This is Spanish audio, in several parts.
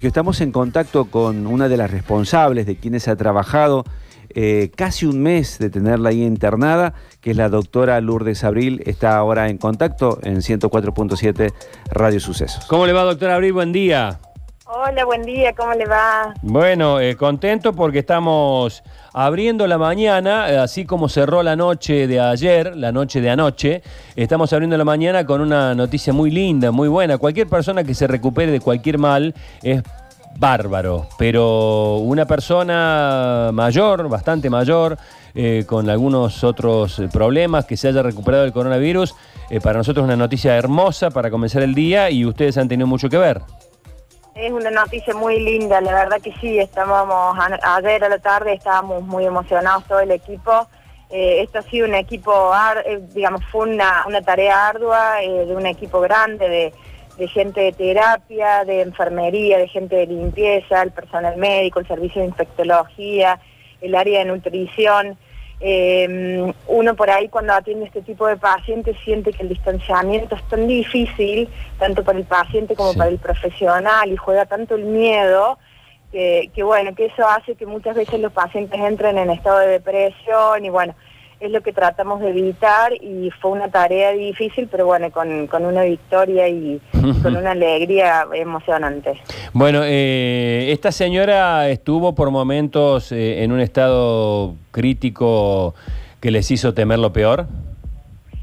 Estamos en contacto con una de las responsables de quienes ha trabajado eh, casi un mes de tenerla ahí internada, que es la doctora Lourdes Abril. Está ahora en contacto en 104.7 Radio Sucesos. ¿Cómo le va, doctora Abril? Buen día. Hola, buen día, ¿cómo le va? Bueno, eh, contento porque estamos abriendo la mañana, eh, así como cerró la noche de ayer, la noche de anoche, estamos abriendo la mañana con una noticia muy linda, muy buena. Cualquier persona que se recupere de cualquier mal es bárbaro, pero una persona mayor, bastante mayor, eh, con algunos otros problemas, que se haya recuperado del coronavirus, para nosotros es una noticia hermosa para comenzar el día y ustedes han tenido mucho que ver. Es una noticia muy linda, la verdad que sí, estábamos ayer a la tarde, estábamos muy emocionados todo el equipo. Eh, esto ha sido un equipo, eh, digamos, fue una, tarea ardua eh, de un equipo grande de, de, gente de terapia, de enfermería, de gente de limpieza, el personal médico, el servicio de infectología, el área de nutrición. Eh, uno por ahí cuando atiende este tipo de pacientes siente que el distanciamiento es tan difícil, tanto para el paciente como para el profesional, y juega tanto el miedo, que, que, bueno, que eso hace que muchas veces los pacientes entren en estado de depresión y bueno, es lo que tratamos de evitar y fue una tarea difícil, pero bueno, con, con una victoria y con una alegría emocionante. Bueno, eh, esta señora estuvo por momentos eh, en un estado crítico que les hizo temer lo peor.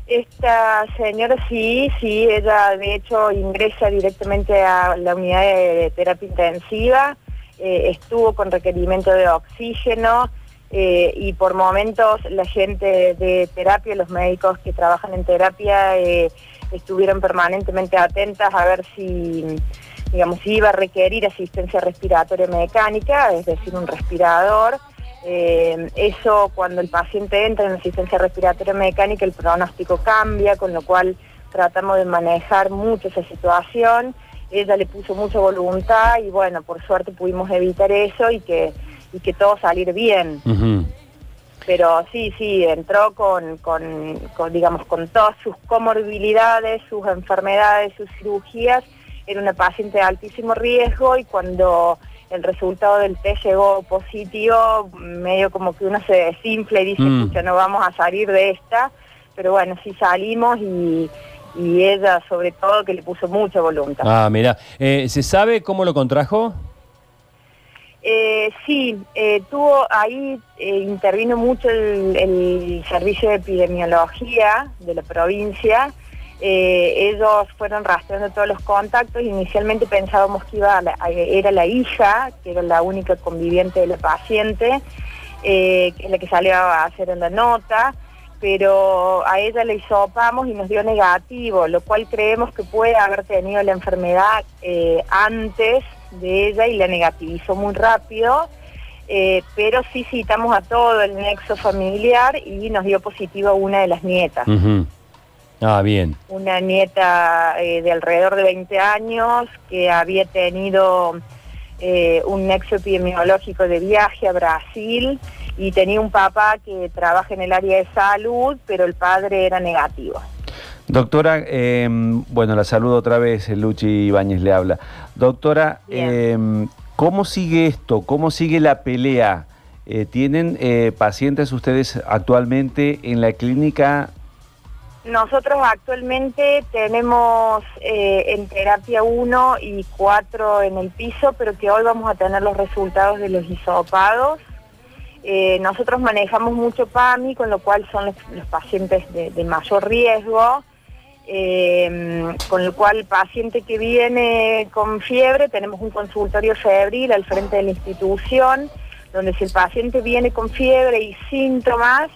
Esta señora sí, sí, ella de hecho ingresa directamente a la unidad de terapia intensiva, eh, estuvo con requerimiento de oxígeno, eh, y por momentos la gente de terapia, los médicos que trabajan en terapia, eh, estuvieron permanentemente atentas a ver si, digamos, si iba a requerir asistencia respiratoria mecánica, es decir, un respirador. Eh, eso cuando el paciente entra en asistencia respiratoria mecánica, el pronóstico cambia, con lo cual tratamos de manejar mucho esa situación. Ella le puso mucha voluntad y bueno, por suerte pudimos evitar eso y que y que todo salir bien. Pero sí, sí, entró con, con, digamos, con todas sus comorbilidades, sus enfermedades, sus cirugías. Era una paciente de altísimo riesgo y cuando el resultado del test llegó positivo, medio como que uno se desinfla y dice, mm. no vamos a salir de esta. Pero bueno, sí salimos y, ella sobre todo que le puso mucha voluntad. Ah, mira, eh, ¿se sabe cómo lo contrajo? Eh, sí, eh, tuvo ahí eh, intervino mucho el, servicio de epidemiología de la provincia. ellos fueron rastreando todos los contactos. Inicialmente pensábamos que iba era la hija, que era la única conviviente de la paciente, que es la que salió a hacer en la nota pero a ella le hisopamos y nos dio negativo, lo cual creemos que puede haber tenido la enfermedad antes de ella y la negativizó muy rápido, eh, pero sí citamos a todo el nexo familiar y nos dio positivo a una de las nietas. Ah, bien. Una nieta eh, de alrededor de 20 años que había tenido eh, un nexo epidemiológico de viaje a Brasil y tenía un papá que trabaja en el área de salud, pero el padre era negativo. Doctora, em, bueno, la saludo otra vez, Luchi Ibáñez le habla. Doctora, em, ¿cómo sigue esto? ¿Cómo sigue la pelea? Eh, ¿Tienen eh, pacientes ustedes actualmente en la clínica? Nosotros actualmente tenemos eh, en terapia 1 y 4 en el piso, pero que hoy vamos a tener los resultados de los hisopados. nosotros manejamos mucho PAMI, con lo cual son los, pacientes de mayor riesgo. Eh, con lo cual el paciente que viene con fiebre, tenemos un consultorio febril al frente de la institución, donde si el paciente viene con fiebre y síntomas,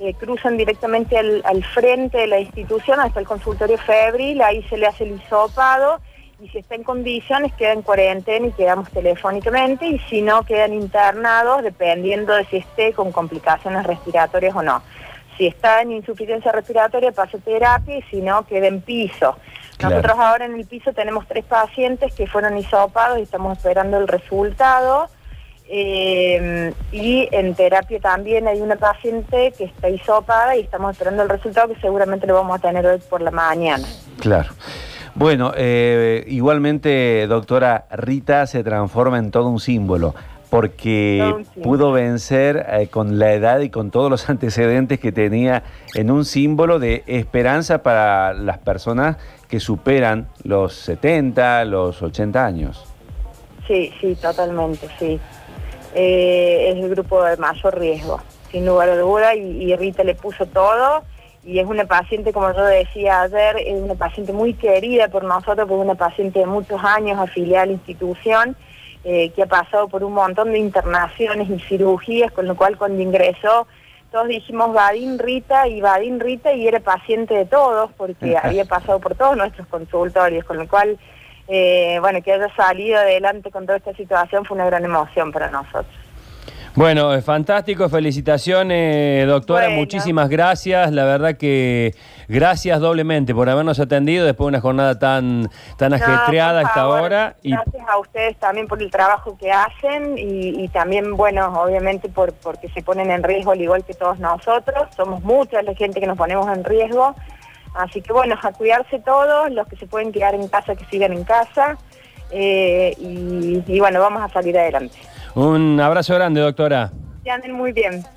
eh, cruzan directamente al, frente de la institución hasta el consultorio febril, ahí se le hace el hisopado y si está en condiciones queda en cuarentena y quedamos telefónicamente y si no quedan internados dependiendo de si esté con complicaciones respiratorias o no. Si está en insuficiencia respiratoria, pasa terapia y si no, queda en piso. Nosotros ahora en el piso tenemos tres pacientes que fueron hisopados y estamos esperando el resultado. Eh, y en terapia también hay una paciente que está hisopada y estamos esperando el resultado que seguramente lo vamos a tener hoy por la mañana. Claro. Bueno, eh, igualmente, doctora, Rita se transforma en todo un símbolo porque pudo vencer eh, con la edad y con todos los antecedentes que tenía en un símbolo de esperanza para las personas que superan los 70, los 80 años. Sí, sí, totalmente, sí. Eh, es el grupo de mayor riesgo, sin lugar a duda, y, y Rita le puso todo. Y es una paciente, como yo decía ayer, es una paciente muy querida por nosotros, porque es una paciente de muchos años afiliada a la institución, eh, que ha pasado por un montón de internaciones y cirugías, con lo cual cuando ingresó, todos dijimos Vadín Rita y Vadín Rita, y era paciente de todos, porque había pasado por todos nuestros consultorios, con lo cual eh, bueno, que haya salido adelante con toda esta situación fue una gran emoción para nosotros. Bueno, es fantástico, felicitaciones, doctora, Bueno. muchísimas gracias. La verdad que gracias doblemente por habernos atendido después de una jornada tan, tan No, ajetreada a por esta favor, hora. Y Gracias a ustedes también por el trabajo que hacen y, y también, bueno, obviamente por porque se ponen en riesgo al igual que todos nosotros. Somos mucha la gente que nos ponemos en riesgo. Así que bueno, a cuidarse todos, los que se pueden quedar en casa, que sigan en casa. eh, y, y bueno, vamos a salir adelante. Un abrazo grande, doctora. Que anden muy bien.